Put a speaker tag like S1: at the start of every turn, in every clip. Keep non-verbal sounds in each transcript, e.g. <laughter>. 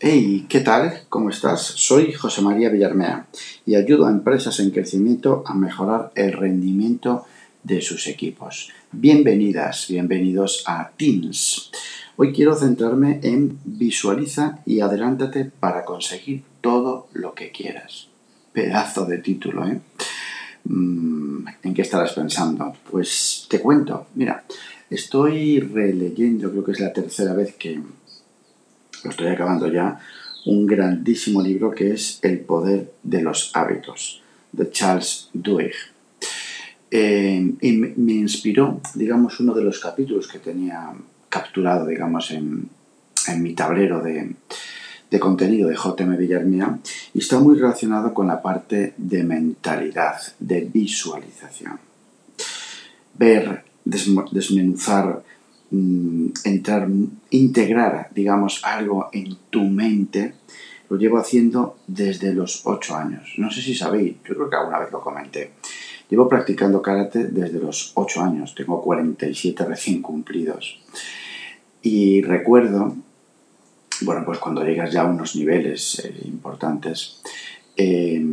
S1: Hey, ¿qué tal? ¿Cómo estás? Soy José María Villarmea y ayudo a empresas en crecimiento a mejorar el rendimiento de sus equipos. Bienvenidas, bienvenidos a Teams. Hoy quiero centrarme en visualiza y adelántate para conseguir todo lo que quieras. Pedazo de título, ¿eh? Mm, ¿En qué estarás pensando? Pues te cuento. Mira, estoy releyendo, creo que es la tercera vez que lo estoy acabando ya, un grandísimo libro que es El poder de los hábitos, de Charles Duhigg. Eh, y me inspiró, digamos, uno de los capítulos que tenía capturado, digamos, en, mi tablero de, de contenido de JM Villarmea y está muy relacionado con la parte de mentalidad, de visualización. Ver, desmenuzar Mm, entrar, integrar, digamos, algo en tu mente, lo llevo haciendo desde los 8 años. No sé si sabéis, yo creo que alguna vez lo comenté. Llevo practicando karate desde los 8 años, tengo 47 recién cumplidos. Y recuerdo, bueno, pues cuando llegas ya a unos niveles eh, importantes, eh,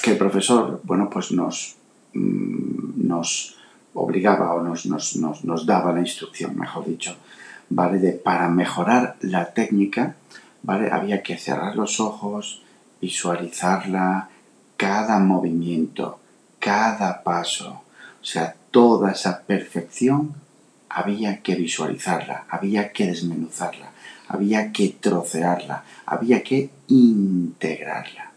S1: que el profesor, bueno, pues nos, mm, nos obligaba o nos, nos, daba la instrucción, mejor dicho, ¿vale? De para mejorar la técnica, ¿vale? Había que cerrar los ojos, visualizarla, cada movimiento, cada paso, o sea, toda esa perfección había que visualizarla, había que desmenuzarla, había que trocearla, había que integrarla.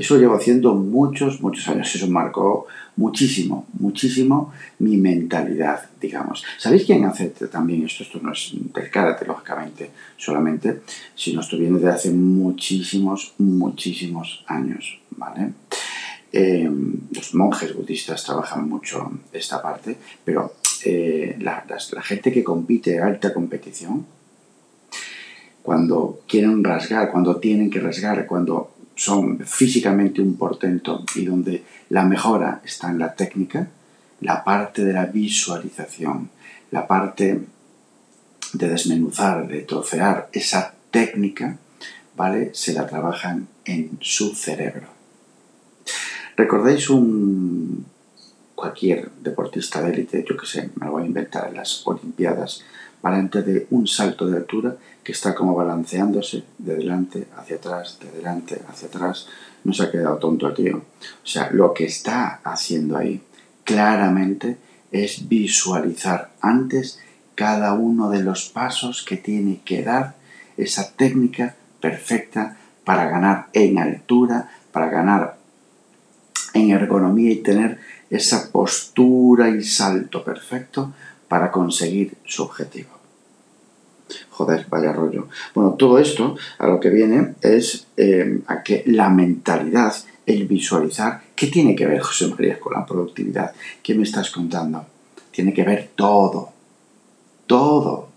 S1: Eso llevo haciendo muchos, muchos años. Eso marcó muchísimo, muchísimo mi mentalidad, digamos. ¿Sabéis quién hace también esto? Esto no es del karate, lógicamente, solamente, sino esto viene de hace muchísimos, muchísimos años, ¿vale? Em, los monjes budistas trabajan mucho esta parte, pero eh, la, la gente que compite a alta competición, cuando quieren rasgar, cuando tienen que rasgar, cuando son físicamente un portento y donde la mejora está en la técnica, la parte de la visualización, la parte de desmenuzar, de trocear esa técnica, ¿vale? Se la trabajan en su cerebro. ¿Recordáis un cualquier deportista de élite, yo que sé, me lo voy a inventar en las Olimpiadas, antes de un salto de altura que está como balanceándose de delante hacia atrás, de delante hacia atrás. No se ha quedado tonto el tío. O sea, lo que está haciendo ahí claramente es visualizar antes cada uno de los pasos que tiene que dar esa técnica perfecta para ganar en altura, para ganar en ergonomía y tener esa postura y salto perfecto para conseguir su objetivo. Joder, vaya rollo. Bueno, todo esto a lo que viene es eh, a que la mentalidad, el visualizar, ¿qué tiene que ver, José María, con la productividad? ¿Qué me estás contando? Tiene que ver todo, todo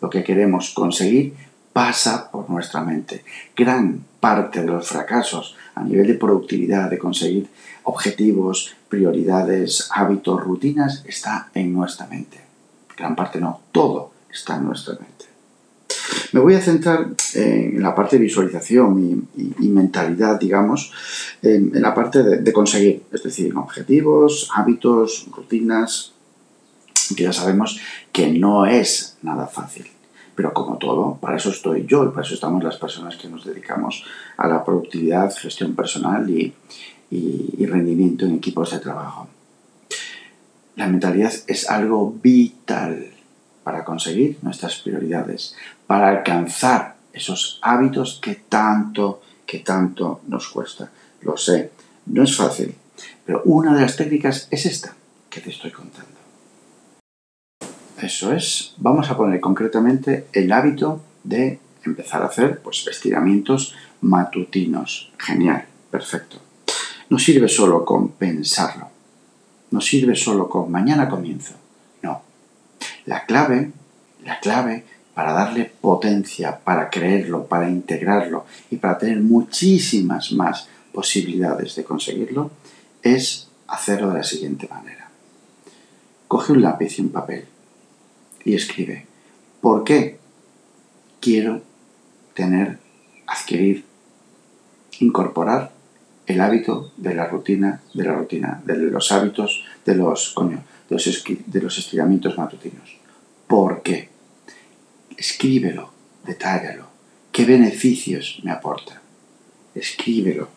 S1: lo que queremos conseguir pasa por nuestra mente. Gran parte de los fracasos a nivel de productividad, de conseguir objetivos, prioridades, hábitos, rutinas, está en nuestra mente. Gran parte no, todo está en nuestra mente. Me voy a centrar en la parte de visualización y, mentalidad, digamos, en, la parte de, conseguir, es decir, objetivos, hábitos, rutinas, que ya sabemos que no es nada fácil. Pero como todo, para eso estoy yo y para eso estamos las personas que nos dedicamos a la productividad, gestión personal y rendimiento en equipos de trabajo. La mentalidad es algo vital para conseguir nuestras prioridades, para alcanzar esos hábitos que tanto, que tanto nos cuesta. Lo sé, no es fácil, pero una de las técnicas es esta que te estoy contando. Eso es, vamos a poner concretamente el hábito de empezar a hacer pues, estiramientos matutinos. Genial, perfecto. No sirve solo con pensarlo, no sirve solo con mañana comienzo. No. La clave, la clave para darle potencia, para creerlo, para integrarlo y para tener muchísimas más posibilidades de conseguirlo, es hacerlo de la siguiente manera. Coge un lápiz y un papel y escribe, ¿por qué quiero tener, adquirir, incorporar el hábito de la rutina, de la rutina, de los hábitos, de los, coño, de los, de los estiramientos matutinos. ¿Por qué? Escríbelo, detállalo. ¿Qué beneficios me aporta? Escríbelo,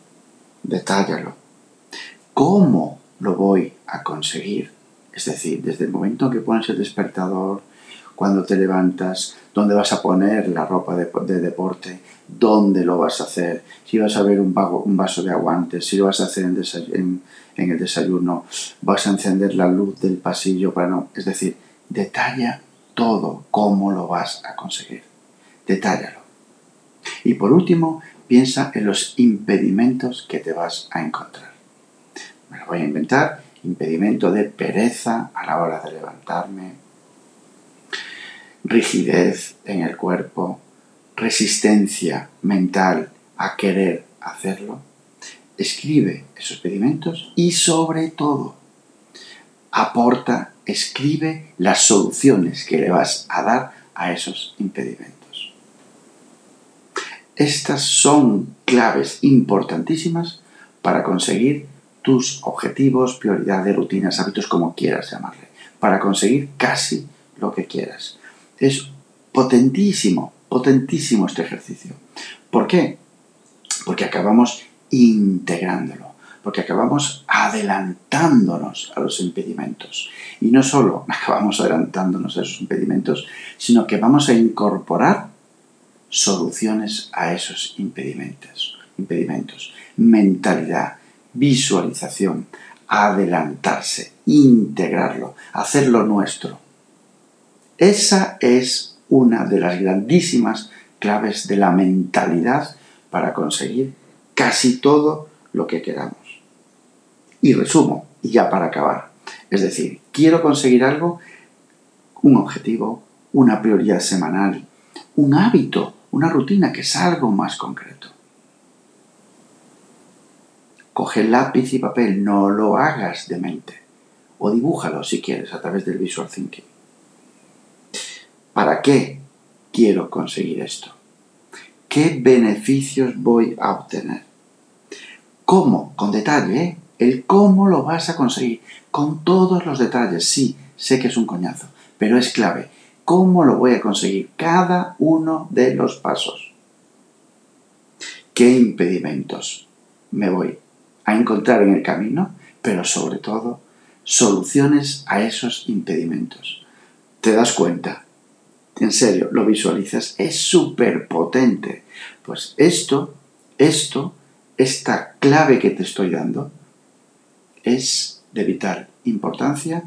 S1: detállalo. ¿Cómo lo voy a conseguir? Es decir, desde el momento en que pones el despertador, cuando te levantas, dónde vas a poner la ropa de, deporte, dónde lo vas a hacer, si vas a ver un, vaso de aguantes, si lo vas a hacer en, en, el desayuno, vas a encender la luz del pasillo para no... Es decir, detalla todo cómo lo vas a conseguir. Detállalo. Y por último, piensa en los impedimentos que te vas a encontrar. Me lo voy a inventar. Impedimento de pereza a la hora de levantarme, rigidez en el cuerpo, resistencia mental a querer hacerlo. Escribe esos impedimentos y sobre todo aporta, escribe las soluciones que le vas a dar a esos impedimentos. Estas son claves importantísimas para conseguir tus objetivos, prioridades, rutinas, hábitos, como quieras llamarle, para conseguir casi lo que quieras. Es potentísimo, potentísimo este ejercicio. ¿Por qué? Porque acabamos integrándolo, porque acabamos adelantándonos a los impedimentos. Y no solo <laughs> acabamos adelantándonos a esos impedimentos, sino que vamos a incorporar soluciones a esos impedimentos. impedimentos. Mentalidad, visualización, adelantarse, integrarlo, hacerlo nuestro. Esa es una de las grandísimas claves de la mentalidad para conseguir casi todo lo que queramos. Y resumo, y ya para acabar. Es decir, quiero conseguir algo, un objetivo, una prioridad semanal, un hábito, una rutina que es algo más concreto. Coge lápiz y papel, no lo hagas de mente. O dibújalo si quieres a través del visual thinking. ¿Para qué quiero conseguir esto? ¿Qué beneficios voy a obtener? ¿Cómo? Con detalle, ¿eh? El cómo lo vas a conseguir. Con todos los detalles. Sí, sé que es un coñazo, pero es clave. ¿Cómo lo voy a conseguir? Cada uno de los pasos. ¿Qué impedimentos me voy a encontrar en el camino? Pero sobre todo, soluciones a esos impedimentos. ¿Te das cuenta? En serio, lo visualizas, es súper potente. Pues esto, esto, esta clave que te estoy dando, es de vital importancia.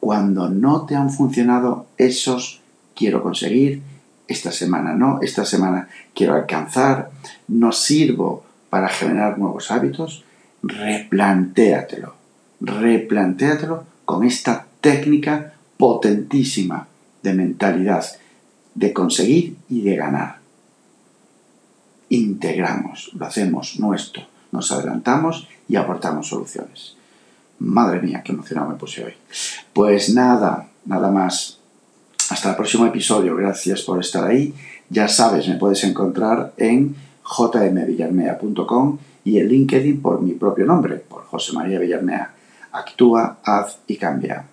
S1: Cuando no te han funcionado esos quiero conseguir, esta semana no, esta semana quiero alcanzar, no sirvo para generar nuevos hábitos, replantéatelo, replantéatelo con esta técnica potentísima de mentalidad, de conseguir y de ganar. Integramos, lo hacemos nuestro, nos adelantamos y aportamos soluciones. Madre mía, qué emocionado me puse hoy. Pues nada, nada más. Hasta el próximo episodio. Gracias por estar ahí. Ya sabes, me puedes encontrar en jmvillarmea.com y en LinkedIn por mi propio nombre, por José María Villarmea. Actúa, haz y cambia.